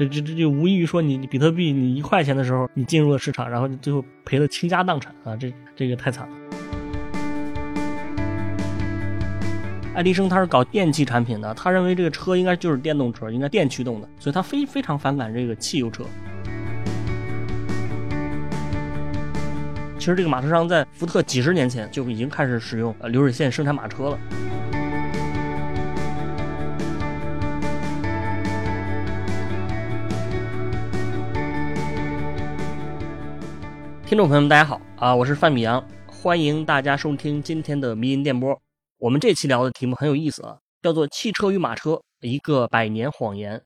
这这这就无异于说你你比特币你一块钱的时候你进入了市场，然后你最后赔的倾家荡产啊，这这个太惨了。爱迪生他是搞电气产品的，他认为这个车应该就是电动车，应该电驱动的，所以他非非常反感这个汽油车。其实这个马车商在福特几十年前就已经开始使用流水线生产马车了。听众朋友们，大家好啊，我是范米阳，欢迎大家收听今天的迷音电波。我们这期聊的题目很有意思啊，叫做“汽车与马车：一个百年谎言”。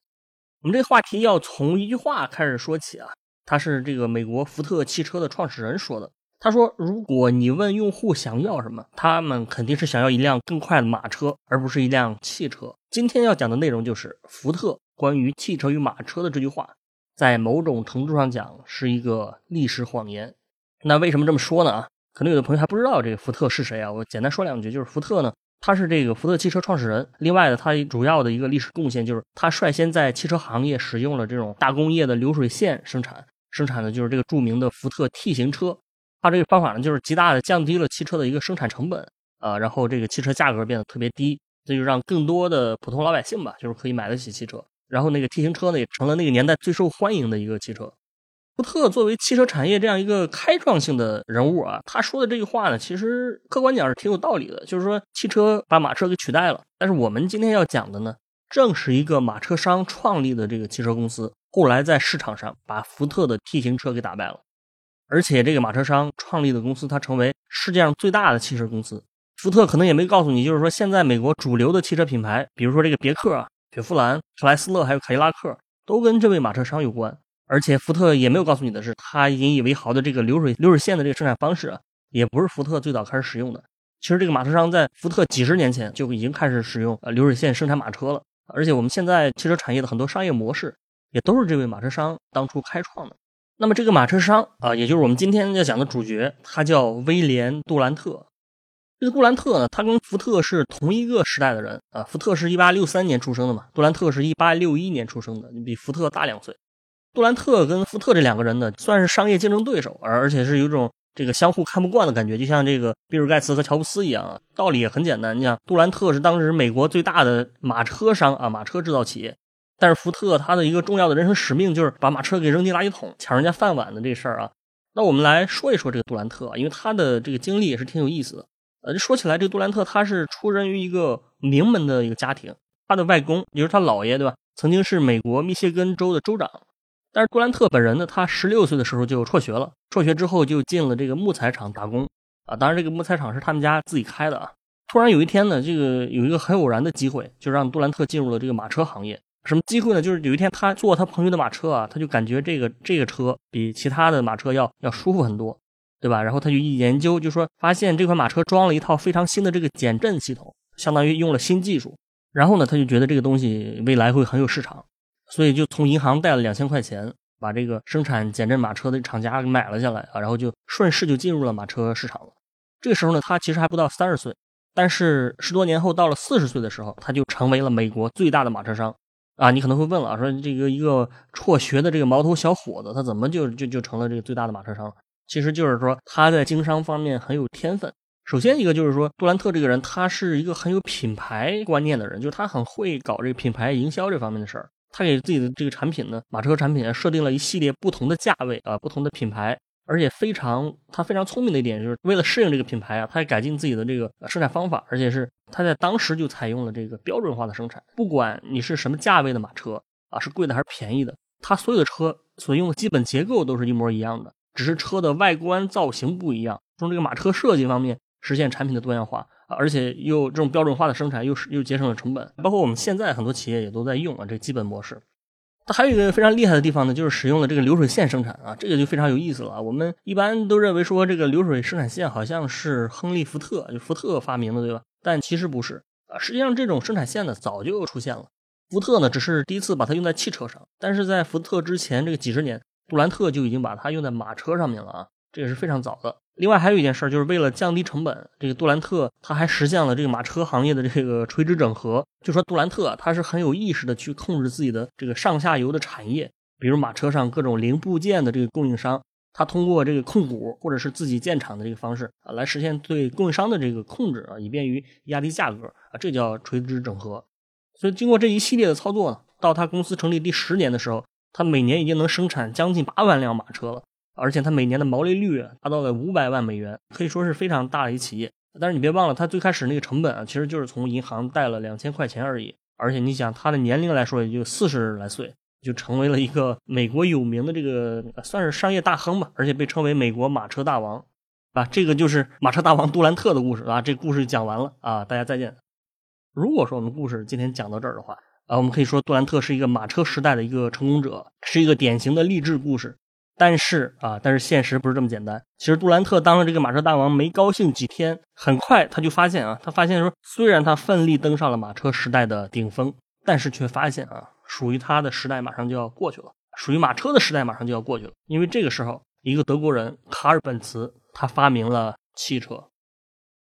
我们这话题要从一句话开始说起啊，他是这个美国福特汽车的创始人说的。他说：“如果你问用户想要什么，他们肯定是想要一辆更快的马车，而不是一辆汽车。”今天要讲的内容就是福特关于汽车与马车的这句话。在某种程度上讲，是一个历史谎言。那为什么这么说呢？啊，可能有的朋友还不知道这个福特是谁啊。我简单说两句，就是福特呢，他是这个福特汽车创始人。另外呢，他主要的一个历史贡献就是他率先在汽车行业使用了这种大工业的流水线生产，生产的就是这个著名的福特 T 型车。他这个方法呢，就是极大的降低了汽车的一个生产成本啊，然后这个汽车价格变得特别低，这就让更多的普通老百姓吧，就是可以买得起汽车。然后那个 T 型车呢，也成了那个年代最受欢迎的一个汽车。福特作为汽车产业这样一个开创性的人物啊，他说的这句话呢，其实客观讲是挺有道理的。就是说，汽车把马车给取代了。但是我们今天要讲的呢，正是一个马车商创立的这个汽车公司，后来在市场上把福特的 T 型车给打败了。而且这个马车商创立的公司，它成为世界上最大的汽车公司。福特可能也没告诉你，就是说现在美国主流的汽车品牌，比如说这个别克啊。雪佛兰、克莱斯勒还有凯迪拉克都跟这位马车商有关，而且福特也没有告诉你的是，他引以为豪的这个流水流水线的这个生产方式啊，也不是福特最早开始使用的。其实这个马车商在福特几十年前就已经开始使用呃流水线生产马车了，而且我们现在汽车产业的很多商业模式也都是这位马车商当初开创的。那么这个马车商啊，也就是我们今天要讲的主角，他叫威廉·杜兰特。这个杜兰特呢，他跟福特是同一个时代的人啊。福特是一八六三年出生的嘛，杜兰特是一八六一年出生的，你比福特大两岁。杜兰特跟福特这两个人呢，算是商业竞争对手，而而且是有种这个相互看不惯的感觉，就像这个比尔盖茨和乔布斯一样啊。道理也很简单，你想，杜兰特是当时美国最大的马车商啊，马车制造企业，但是福特他的一个重要的人生使命就是把马车给扔进垃圾桶，抢人家饭碗的这事儿啊。那我们来说一说这个杜兰特，因为他的这个经历也是挺有意思的。呃，说起来，这个杜兰特他是出身于一个名门的一个家庭，他的外公也就是他姥爷，对吧？曾经是美国密歇根州的州长。但是杜兰特本人呢，他十六岁的时候就辍学了，辍学之后就进了这个木材厂打工啊。当然，这个木材厂是他们家自己开的啊。突然有一天呢，这个有一个很偶然的机会，就让杜兰特进入了这个马车行业。什么机会呢？就是有一天他坐他朋友的马车啊，他就感觉这个这个车比其他的马车要要舒服很多。对吧？然后他就一研究，就说发现这款马车装了一套非常新的这个减震系统，相当于用了新技术。然后呢，他就觉得这个东西未来会很有市场，所以就从银行贷了两千块钱，把这个生产减震马车的厂家给买了下来啊。然后就顺势就进入了马车市场了。这个时候呢，他其实还不到三十岁，但是十多年后到了四十岁的时候，他就成为了美国最大的马车商啊。你可能会问了，说这个一个辍学的这个毛头小伙子，他怎么就就就成了这个最大的马车商了？其实就是说他在经商方面很有天分。首先一个就是说，杜兰特这个人他是一个很有品牌观念的人，就是他很会搞这个品牌营销这方面的事儿。他给自己的这个产品呢，马车产品设定了一系列不同的价位啊，不同的品牌，而且非常他非常聪明的一点就是为了适应这个品牌啊，他还改进自己的这个生产方法，而且是他在当时就采用了这个标准化的生产。不管你是什么价位的马车啊，是贵的还是便宜的，他所有的车所用的基本结构都是一模一样的。只是车的外观造型不一样，从这个马车设计方面实现产品的多样化，而且又这种标准化的生产又是又节省了成本，包括我们现在很多企业也都在用啊这基本模式。它还有一个非常厉害的地方呢，就是使用了这个流水线生产啊，这个就非常有意思了。我们一般都认为说这个流水生产线好像是亨利·福特就福特发明的，对吧？但其实不是啊，实际上这种生产线呢早就出现了，福特呢只是第一次把它用在汽车上，但是在福特之前这个几十年。杜兰特就已经把它用在马车上面了啊，这也是非常早的。另外还有一件事，就是为了降低成本，这个杜兰特他还实现了这个马车行业的这个垂直整合。就说杜兰特他是很有意识的去控制自己的这个上下游的产业，比如马车上各种零部件的这个供应商，他通过这个控股或者是自己建厂的这个方式啊，来实现对供应商的这个控制啊，以便于压低价格啊，这叫垂直整合。所以经过这一系列的操作呢，到他公司成立第十年的时候，他每年已经能生产将近八万辆马车了。而且它每年的毛利率达到了五百万美元，可以说是非常大的一企业。但是你别忘了，它最开始那个成本啊，其实就是从银行贷了两千块钱而已。而且你想，他的年龄来说也就四十来岁，就成为了一个美国有名的这个算是商业大亨吧，而且被称为美国马车大王，啊，这个就是马车大王杜兰特的故事啊。这故事讲完了啊，大家再见。如果说我们故事今天讲到这儿的话，啊，我们可以说杜兰特是一个马车时代的一个成功者，是一个典型的励志故事。但是啊，但是现实不是这么简单。其实杜兰特当了这个马车大王没高兴几天，很快他就发现啊，他发现说，虽然他奋力登上了马车时代的顶峰，但是却发现啊，属于他的时代马上就要过去了，属于马车的时代马上就要过去了。因为这个时候，一个德国人卡尔本茨他发明了汽车。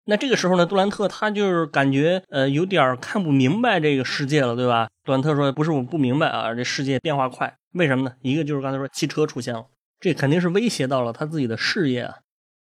那这个时候呢，杜兰特他就是感觉呃有点看不明白这个世界了，对吧？杜兰特说：“不是我不明白啊，这世界变化快，为什么呢？一个就是刚才说汽车出现了。”这肯定是威胁到了他自己的事业啊！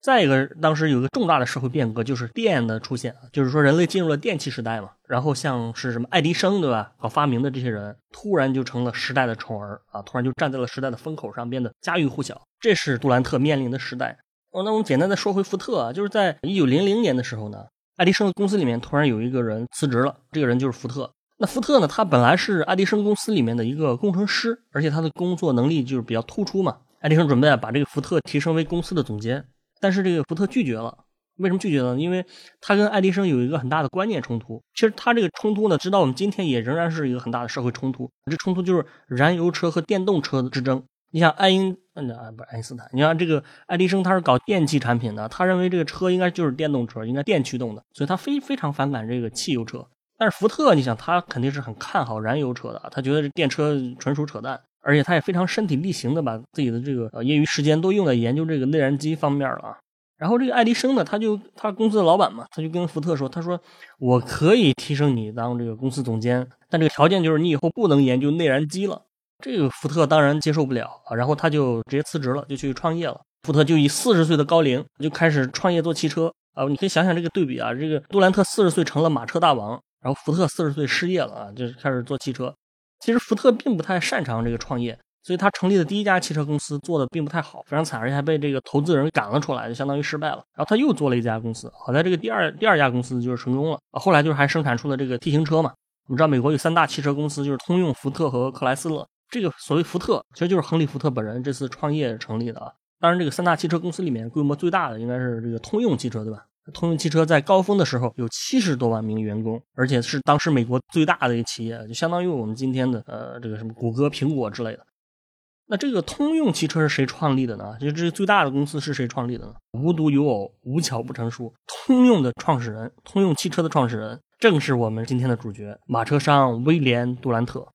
再一个，当时有一个重大的社会变革，就是电的出现，就是说人类进入了电气时代嘛。然后像是什么爱迪生，对吧？搞发明的这些人，突然就成了时代的宠儿啊！突然就站在了时代的风口上，变得家喻户晓。这是杜兰特面临的时代。哦，那我们简单的说回福特啊，就是在一九零零年的时候呢，爱迪生的公司里面突然有一个人辞职了，这个人就是福特。那福特呢，他本来是爱迪生公司里面的一个工程师，而且他的工作能力就是比较突出嘛。爱迪生准备啊把这个福特提升为公司的总监，但是这个福特拒绝了。为什么拒绝呢？因为他跟爱迪生有一个很大的观念冲突。其实他这个冲突呢，直到我们今天也仍然是一个很大的社会冲突。这冲突就是燃油车和电动车的之争。你想爱因，嗯啊不是爱因斯坦，你看这个爱迪生他是搞电气产品的，他认为这个车应该就是电动车，应该电驱动的，所以他非非常反感这个汽油车。但是福特，你想他肯定是很看好燃油车的，他觉得这电车纯属扯淡。而且他也非常身体力行的把自己的这个呃业余时间都用在研究这个内燃机方面了啊。然后这个爱迪生呢，他就他公司的老板嘛，他就跟福特说，他说我可以提升你当这个公司总监，但这个条件就是你以后不能研究内燃机了。这个福特当然接受不了啊，然后他就直接辞职了，就去创业了。福特就以四十岁的高龄就开始创业做汽车啊，你可以想想这个对比啊，这个杜兰特四十岁成了马车大王，然后福特四十岁失业了啊，就开始做汽车。其实福特并不太擅长这个创业，所以他成立的第一家汽车公司做的并不太好，非常惨，而且还被这个投资人赶了出来，就相当于失败了。然后他又做了一家公司，好在这个第二第二家公司就是成功了啊。后来就是还生产出了这个 T 型车嘛。我们知道美国有三大汽车公司，就是通用、福特和克莱斯勒。这个所谓福特，其实就是亨利·福特本人这次创业成立的啊。当然，这个三大汽车公司里面规模最大的应该是这个通用汽车，对吧？通用汽车在高峰的时候有七十多万名员工，而且是当时美国最大的一个企业，就相当于我们今天的呃这个什么谷歌、苹果之类的。那这个通用汽车是谁创立的呢？就这最大的公司是谁创立的呢？无独有偶，无巧不成书，通用的创始人，通用汽车的创始人，正是我们今天的主角——马车商威廉·杜兰特。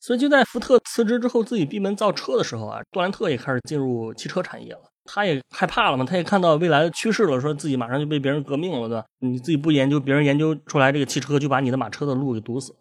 所以就在福特辞职之后，自己闭门造车的时候啊，杜兰特也开始进入汽车产业了。他也害怕了嘛，他也看到未来的趋势了，说自己马上就被别人革命了，对吧？你自己不研究，别人研究出来这个汽车，就把你的马车的路给堵死了。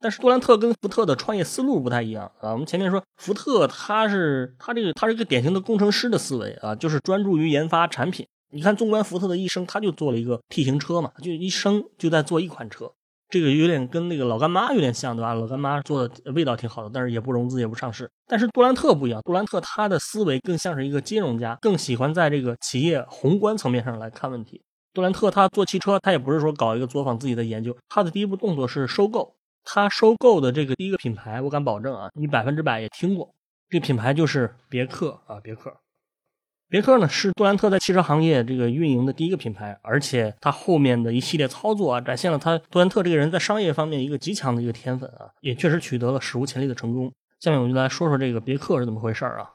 但是杜兰特跟福特的创业思路不太一样啊。我们前面说福特他是他这个他是一个典型的工程师的思维啊，就是专注于研发产品。你看，纵观福特的一生，他就做了一个 T 型车嘛，就一生就在做一款车。这个有点跟那个老干妈有点像，对吧？老干妈做的味道挺好的，但是也不融资，也不上市。但是杜兰特不一样，杜兰特他的思维更像是一个金融家，更喜欢在这个企业宏观层面上来看问题。杜兰特他做汽车，他也不是说搞一个作坊自己的研究，他的第一步动作是收购。他收购的这个第一个品牌，我敢保证啊，你百分之百也听过，这品牌就是别克啊，别克。别克呢是杜兰特在汽车行业这个运营的第一个品牌，而且他后面的一系列操作啊，展现了他杜兰特这个人在商业方面一个极强的一个天分啊，也确实取得了史无前例的成功。下面我们就来说说这个别克是怎么回事儿啊？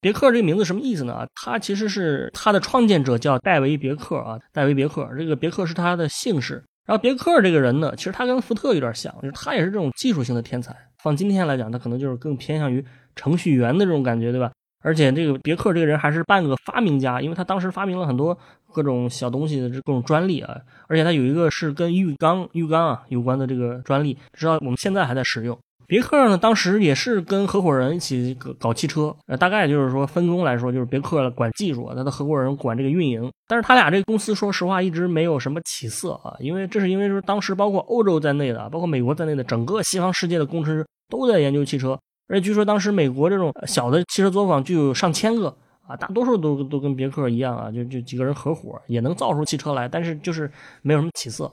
别克这个名字什么意思呢？他其实是他的创建者叫戴维别克啊，戴维别克，这个别克是他的姓氏。然后别克这个人呢，其实他跟福特有点像，就是他也是这种技术性的天才。放今天来讲，他可能就是更偏向于程序员的这种感觉，对吧？而且这个别克这个人还是半个发明家，因为他当时发明了很多各种小东西的这各种专利啊，而且他有一个是跟浴缸浴缸啊有关的这个专利，直到我们现在还在使用。别克呢，当时也是跟合伙人一起搞搞汽车，呃，大概就是说分工来说，就是别克管技术，他的合伙人管这个运营。但是他俩这个公司，说实话一直没有什么起色啊，因为这是因为说当时包括欧洲在内的，包括美国在内的整个西方世界的工程师都在研究汽车，而且据说当时美国这种小的汽车作坊就有上千个啊，大多数都都跟别克一样啊，就就几个人合伙也能造出汽车来，但是就是没有什么起色。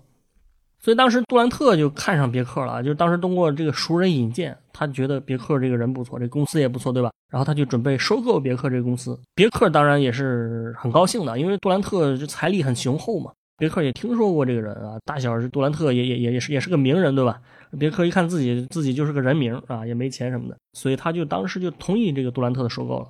所以当时杜兰特就看上别克了，就是当时通过这个熟人引荐，他觉得别克这个人不错，这公司也不错，对吧？然后他就准备收购别克这个公司。别克当然也是很高兴的，因为杜兰特这财力很雄厚嘛。别克也听说过这个人啊，大小是杜兰特也也也也是也是个名人，对吧？别克一看自己自己就是个人名啊，也没钱什么的，所以他就当时就同意这个杜兰特的收购了。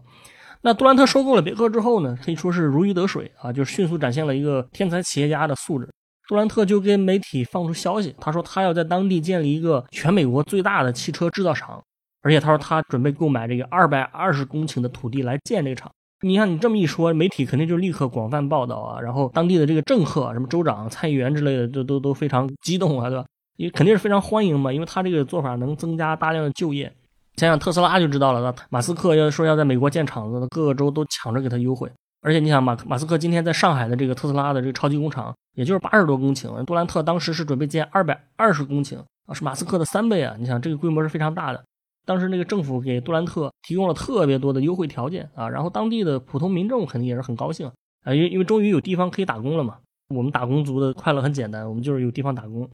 那杜兰特收购了别克之后呢，可以说是如鱼得水啊，就迅速展现了一个天才企业家的素质。杜兰特就跟媒体放出消息，他说他要在当地建立一个全美国最大的汽车制造厂，而且他说他准备购买这个二百二十公顷的土地来建这个厂。你看你这么一说，媒体肯定就立刻广泛报道啊，然后当地的这个政客、什么州长、参议员之类的，都都都非常激动啊，对吧？也肯定是非常欢迎嘛，因为他这个做法能增加大量的就业。想想特斯拉就知道了，马斯克要说要在美国建厂子，各个州都抢着给他优惠。而且你想马马斯克今天在上海的这个特斯拉的这个超级工厂，也就是八十多公顷，杜兰特当时是准备建二百二十公顷啊，是马斯克的三倍啊！你想这个规模是非常大的。当时那个政府给杜兰特提供了特别多的优惠条件啊，然后当地的普通民众肯定也是很高兴啊，因为因为终于有地方可以打工了嘛。我们打工族的快乐很简单，我们就是有地方打工。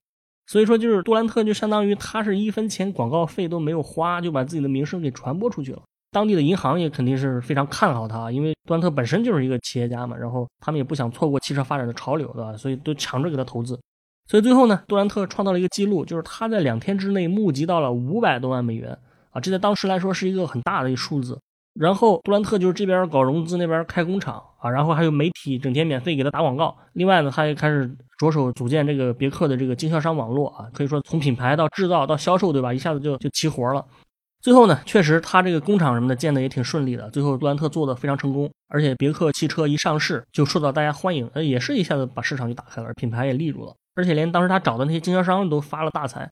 所以说就是杜兰特就相当于他是一分钱广告费都没有花，就把自己的名声给传播出去了。当地的银行也肯定是非常看好他，因为杜兰特本身就是一个企业家嘛，然后他们也不想错过汽车发展的潮流，对吧？所以都抢着给他投资。所以最后呢，杜兰特创造了一个记录，就是他在两天之内募集到了五百多万美元啊，这在当时来说是一个很大的一个数字。然后杜兰特就是这边搞融资，那边开工厂啊，然后还有媒体整天免费给他打广告。另外呢，他也开始着手组建这个别克的这个经销商网络啊，可以说从品牌到制造到销售，对吧？一下子就就齐活了。最后呢，确实他这个工厂什么的建的也挺顺利的。最后杜兰特做的非常成功，而且别克汽车一上市就受到大家欢迎，呃，也是一下子把市场就打开了，品牌也立住了。而且连当时他找的那些经销商都发了大财。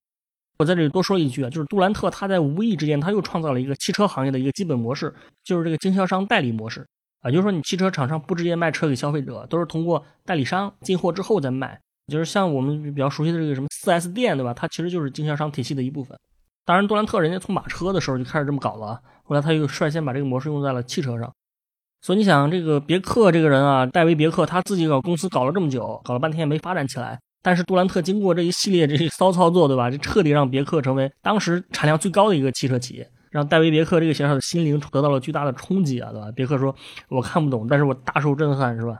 我在这里多说一句啊，就是杜兰特他在无意之间他又创造了一个汽车行业的一个基本模式，就是这个经销商代理模式啊，就是说你汽车厂商不直接卖车给消费者，都是通过代理商进货之后再卖，就是像我们比较熟悉的这个什么 4S 店，对吧？它其实就是经销商体系的一部分。当然，杜兰特人家从马车的时候就开始这么搞了，后来他又率先把这个模式用在了汽车上。所以你想，这个别克这个人啊，戴维别克他自己搞公司搞了这么久，搞了半天也没发展起来。但是杜兰特经过这一系列这些骚操作，对吧？这彻底让别克成为当时产量最高的一个汽车企业，让戴维别克这个小小的心灵得到了巨大的冲击啊，对吧？别克说：“我看不懂，但是我大受震撼，是吧？”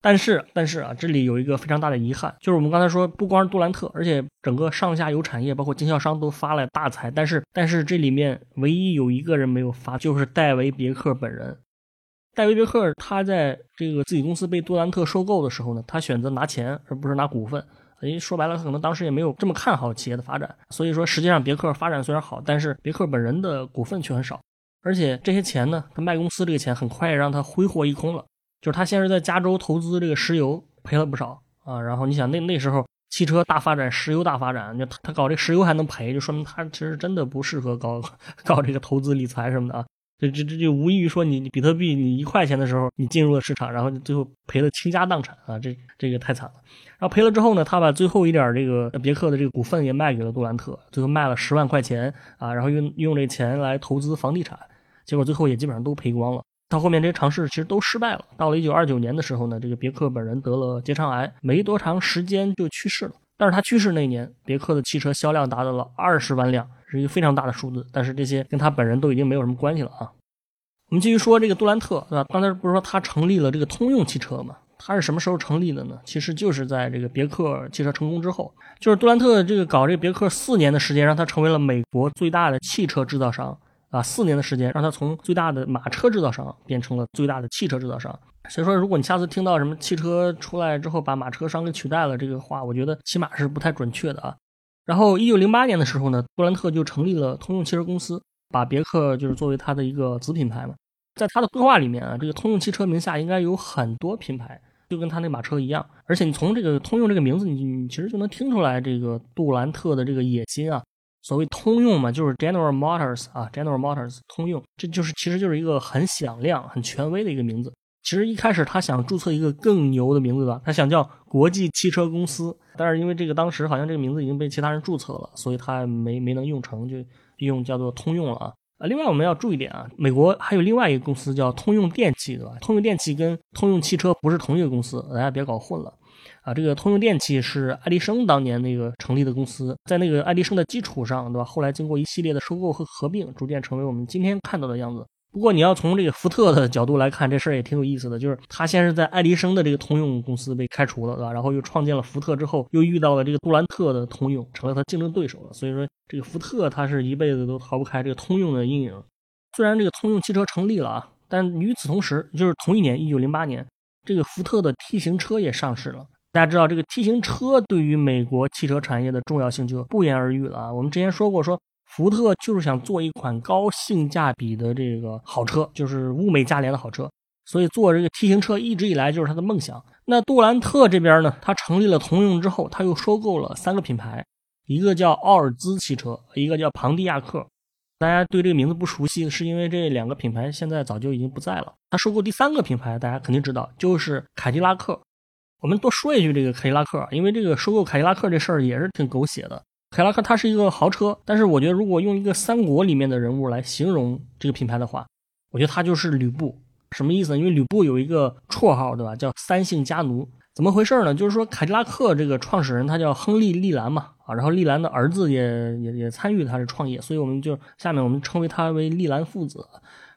但是，但是啊，这里有一个非常大的遗憾，就是我们刚才说，不光是杜兰特，而且整个上下游产业，包括经销商都发了大财。但是，但是这里面唯一有一个人没有发，就是戴维别克本人。戴维别克他在这个自己公司被杜兰特收购的时候呢，他选择拿钱而不是拿股份。哎，说白了，他可能当时也没有这么看好企业的发展。所以说，实际上别克发展虽然好，但是别克本人的股份却很少。而且这些钱呢，他卖公司这个钱很快让他挥霍一空了。就是他先是在加州投资这个石油，赔了不少啊。然后你想那那时候汽车大发展，石油大发展，就他他搞这石油还能赔，就说明他其实真的不适合搞搞这个投资理财什么的啊。这这这就无异于说你你比特币你一块钱的时候你进入了市场，然后你最后赔的倾家荡产啊，这这个太惨了。然后赔了之后呢，他把最后一点这个别克的这个股份也卖给了杜兰特，最后卖了十万块钱啊，然后用用这钱来投资房地产，结果最后也基本上都赔光了。到后面这些尝试其实都失败了。到了一九二九年的时候呢，这个别克本人得了结肠癌，没多长时间就去世了。但是他去世那一年，别克的汽车销量达到了二十万辆，是一个非常大的数字。但是这些跟他本人都已经没有什么关系了啊。我们继续说这个杜兰特，对吧？刚才不是说他成立了这个通用汽车吗？他是什么时候成立的呢？其实就是在这个别克汽车成功之后，就是杜兰特这个搞这个别克四年的时间，让他成为了美国最大的汽车制造商。啊，四年的时间让他从最大的马车制造商变成了最大的汽车制造商。所以说，如果你下次听到什么汽车出来之后把马车商给取代了这个话，我觉得起码是不太准确的啊。然后，一九零八年的时候呢，杜兰特就成立了通用汽车公司，把别克就是作为他的一个子品牌嘛。在他的规划里面啊，这个通用汽车名下应该有很多品牌，就跟他那马车一样。而且你从这个通用这个名字，你你其实就能听出来这个杜兰特的这个野心啊。所谓通用嘛，就是 General Motors 啊，General Motors 通用，这就是其实就是一个很响亮、很权威的一个名字。其实一开始他想注册一个更牛的名字的，他想叫国际汽车公司，但是因为这个当时好像这个名字已经被其他人注册了，所以他没没能用成，就用叫做通用了啊。啊，另外我们要注意点啊，美国还有另外一个公司叫通用电气，对吧？通用电气跟通用汽车不是同一个公司，大家别搞混了。啊，这个通用电气是爱迪生当年那个成立的公司，在那个爱迪生的基础上，对吧？后来经过一系列的收购和合并，逐渐成为我们今天看到的样子。不过你要从这个福特的角度来看，这事儿也挺有意思的，就是他先是在爱迪生的这个通用公司被开除了，对吧？然后又创建了福特之后，又遇到了这个杜兰特的通用，成了他竞争对手了。所以说，这个福特他是一辈子都逃不开这个通用的阴影。虽然这个通用汽车成立了啊，但与此同时，就是同一年，一九零八年，这个福特的 T 型车也上市了。大家知道这个 T 型车对于美国汽车产业的重要性就不言而喻了啊！我们之前说过，说福特就是想做一款高性价比的这个好车，就是物美价廉的好车，所以做这个 T 型车一直以来就是他的梦想。那杜兰特这边呢，他成立了通用之后，他又收购了三个品牌，一个叫奥尔兹汽车，一个叫庞蒂亚克。大家对这个名字不熟悉，是因为这两个品牌现在早就已经不在了。他收购第三个品牌，大家肯定知道，就是凯迪拉克。我们多说一句，这个凯迪拉克，因为这个收购凯迪拉克这事儿也是挺狗血的。凯迪拉克它是一个豪车，但是我觉得如果用一个三国里面的人物来形容这个品牌的话，我觉得他就是吕布。什么意思呢？因为吕布有一个绰号，对吧？叫三姓家奴。怎么回事呢？就是说凯迪拉克这个创始人他叫亨利·利兰嘛，啊，然后利兰的儿子也也也参与他的创业，所以我们就下面我们称为他为利兰父子。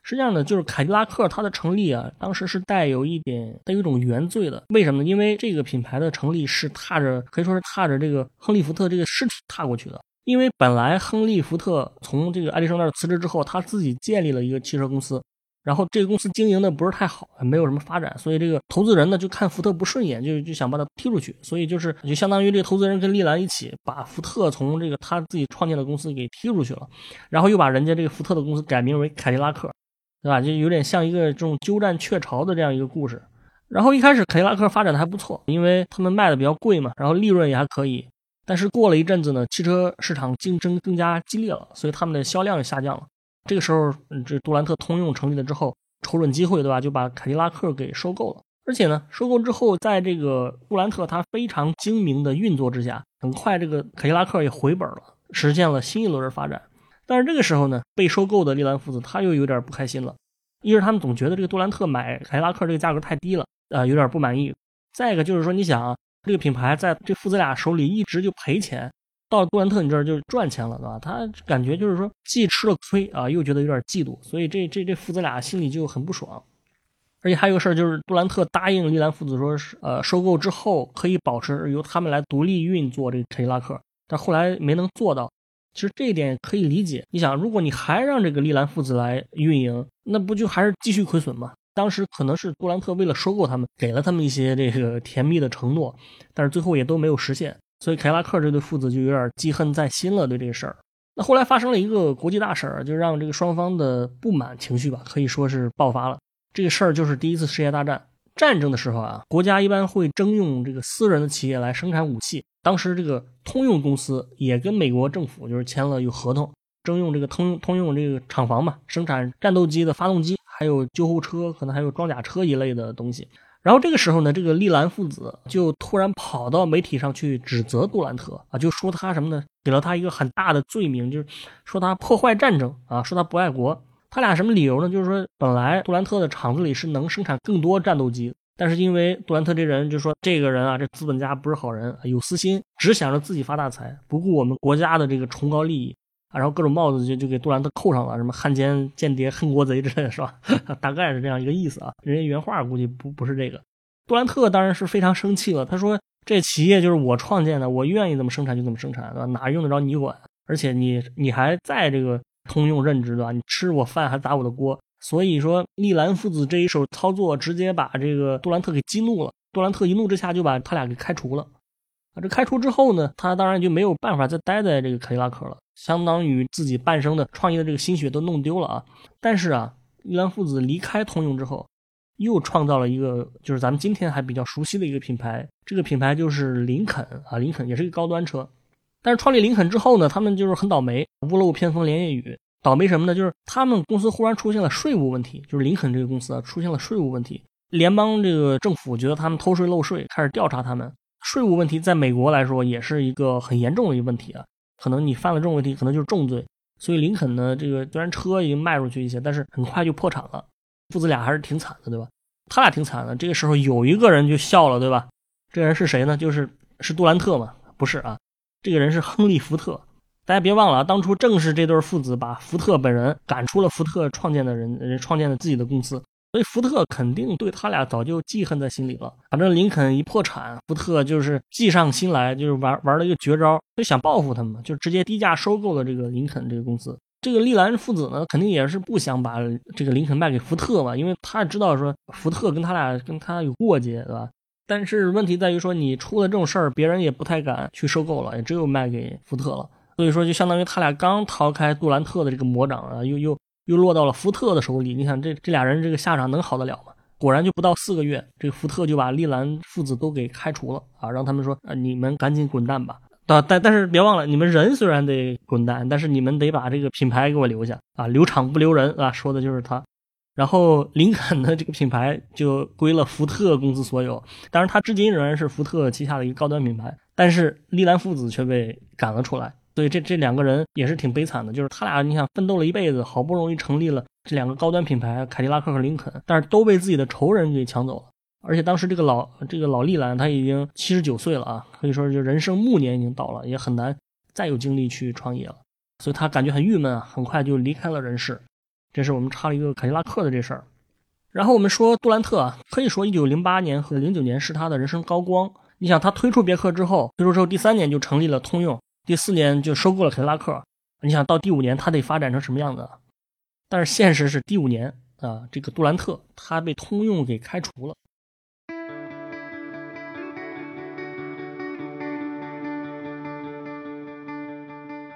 实际上呢，就是凯迪拉克它的成立啊，当时是带有一点带有一种原罪的。为什么呢？因为这个品牌的成立是踏着可以说是踏着这个亨利福特这个尸体踏过去的。因为本来亨利福特从这个爱迪生那儿辞职之后，他自己建立了一个汽车公司，然后这个公司经营的不是太好，没有什么发展，所以这个投资人呢就看福特不顺眼，就就想把他踢出去。所以就是就相当于这个投资人跟利兰一起把福特从这个他自己创建的公司给踢出去了，然后又把人家这个福特的公司改名为凯迪拉克。对吧？就有点像一个这种鸠占鹊巢的这样一个故事。然后一开始凯迪拉克发展的还不错，因为他们卖的比较贵嘛，然后利润也还可以。但是过了一阵子呢，汽车市场竞争更加激烈了，所以他们的销量也下降了。这个时候，这杜兰特通用成立了之后，瞅准机会，对吧？就把凯迪拉克给收购了。而且呢，收购之后，在这个杜兰特他非常精明的运作之下，很快这个凯迪拉克也回本了，实现了新一轮的发展。但是这个时候呢，被收购的利兰父子他又有点不开心了。一是他们总觉得这个杜兰特买凯迪拉克这个价格太低了，啊，有点不满意。再一个就是说，你想啊，这个品牌在这父子俩手里一直就赔钱，到杜兰特你这儿就赚钱了，对吧？他感觉就是说既吃了亏啊，又觉得有点嫉妒，所以这这这父子俩心里就很不爽。而且还有个事儿就是，杜兰特答应利兰父子说是呃收购之后可以保持由他们来独立运作这个凯迪拉克，但后来没能做到。其实这一点可以理解。你想，如果你还让这个利兰父子来运营，那不就还是继续亏损吗？当时可能是杜兰特为了收购他们，给了他们一些这个甜蜜的承诺，但是最后也都没有实现。所以凯拉克这对父子就有点记恨在心了，对这个事儿。那后来发生了一个国际大事儿，就让这个双方的不满情绪吧，可以说是爆发了。这个事儿就是第一次世界大战。战争的时候啊，国家一般会征用这个私人的企业来生产武器。当时这个通用公司也跟美国政府就是签了有合同，征用这个通通用这个厂房嘛，生产战斗机的发动机，还有救护车，可能还有装甲车一类的东西。然后这个时候呢，这个利兰父子就突然跑到媒体上去指责杜兰特啊，就说他什么呢？给了他一个很大的罪名，就是说他破坏战争啊，说他不爱国。他俩什么理由呢？就是说，本来杜兰特的厂子里是能生产更多战斗机，但是因为杜兰特这人就说这个人啊，这资本家不是好人，有私心，只想着自己发大财，不顾我们国家的这个崇高利益啊，然后各种帽子就就给杜兰特扣上了，什么汉奸、间谍、恨国贼之类的是吧？大概是这样一个意思啊。人家原话估计不不是这个。杜兰特当然是非常生气了，他说这企业就是我创建的，我愿意怎么生产就怎么生产，对吧？哪用得着你管？而且你你还在这个。通用任职对吧？你吃我饭还砸我的锅，所以说利兰父子这一手操作，直接把这个杜兰特给激怒了。杜兰特一怒之下就把他俩给开除了。啊，这开除之后呢，他当然就没有办法再待在这个凯迪拉克了，相当于自己半生的创业的这个心血都弄丢了啊。但是啊，利兰父子离开通用之后，又创造了一个就是咱们今天还比较熟悉的一个品牌，这个品牌就是林肯啊，林肯也是一个高端车。但是创立林肯之后呢，他们就是很倒霉，屋漏偏逢连夜雨。倒霉什么呢？就是他们公司忽然出现了税务问题，就是林肯这个公司啊出现了税务问题，联邦这个政府觉得他们偷税漏税，开始调查他们。税务问题在美国来说也是一个很严重的一个问题啊，可能你犯了这种问题，可能就是重罪。所以林肯呢，这个虽然车已经卖出去一些，但是很快就破产了。父子俩还是挺惨的，对吧？他俩挺惨的。这个时候有一个人就笑了，对吧？这个人是谁呢？就是是杜兰特嘛？不是啊，这个人是亨利·福特。大家别忘了啊，当初正是这对父子把福特本人赶出了福特创建的人，人创建了自己的公司，所以福特肯定对他俩早就记恨在心里了。反正林肯一破产，福特就是计上心来，就是玩玩了一个绝招，就想报复他们，就直接低价收购了这个林肯这个公司。这个利兰父子呢，肯定也是不想把这个林肯卖给福特嘛，因为他也知道说福特跟他俩跟他有过节，对吧？但是问题在于说，你出了这种事儿，别人也不太敢去收购了，也只有卖给福特了。所以说，就相当于他俩刚逃开杜兰特的这个魔掌啊，又又又落到了福特的手里。你想，这这俩人这个下场能好得了吗？果然，就不到四个月，这个福特就把利兰父子都给开除了啊，让他们说啊，你们赶紧滚蛋吧。但但但是别忘了，你们人虽然得滚蛋，但是你们得把这个品牌给我留下啊，留厂不留人啊，说的就是他。然后林肯的这个品牌就归了福特公司所有，当然，他至今仍然是福特旗下的一个高端品牌。但是利兰父子却被赶了出来。所以这这两个人也是挺悲惨的，就是他俩，你想奋斗了一辈子，好不容易成立了这两个高端品牌凯迪拉克和林肯，但是都被自己的仇人给抢走了。而且当时这个老这个老利兰他已经七十九岁了啊，可以说就人生暮年已经到了，也很难再有精力去创业了。所以他感觉很郁闷啊，很快就离开了人世。这是我们插了一个凯迪拉克的这事儿。然后我们说杜兰特啊，可以说一九零八年和零九年是他的人生高光。你想他推出别克之后，推出之后第三年就成立了通用。第四年就收购了凯迪拉克，你想到第五年他得发展成什么样子？但是现实是第五年啊，这个杜兰特他被通用给开除了。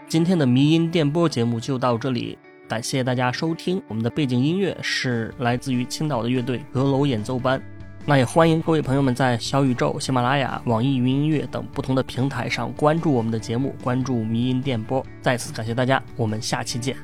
今天的迷音电波节目就到这里，感谢大家收听。我们的背景音乐是来自于青岛的乐队阁楼演奏班。那也欢迎各位朋友们在小宇宙、喜马拉雅、网易云音乐等不同的平台上关注我们的节目，关注迷音电波。再次感谢大家，我们下期见。